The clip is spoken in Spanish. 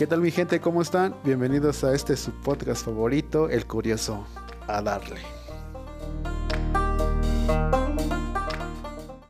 qué tal mi gente? ¿Cómo están? Bienvenidos a este su podcast favorito, El Curioso. A darle.